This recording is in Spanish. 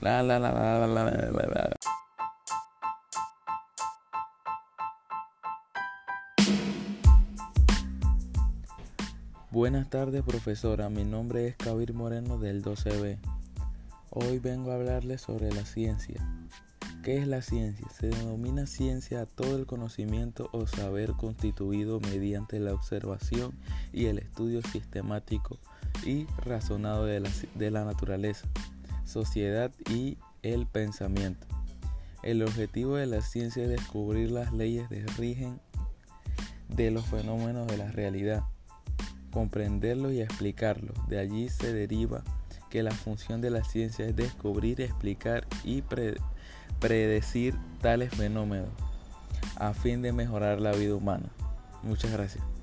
La, la, la, la, la, la, la. Buenas tardes profesora, mi nombre es Kabir Moreno del 12B. Hoy vengo a hablarles sobre la ciencia. ¿Qué es la ciencia? Se denomina ciencia a todo el conocimiento o saber constituido mediante la observación y el estudio sistemático y razonado de la, de la naturaleza, sociedad y el pensamiento. El objetivo de la ciencia es descubrir las leyes de rigen de los fenómenos de la realidad, comprenderlos y explicarlos. De allí se deriva que la función de la ciencia es descubrir, explicar y predecir tales fenómenos a fin de mejorar la vida humana. Muchas gracias.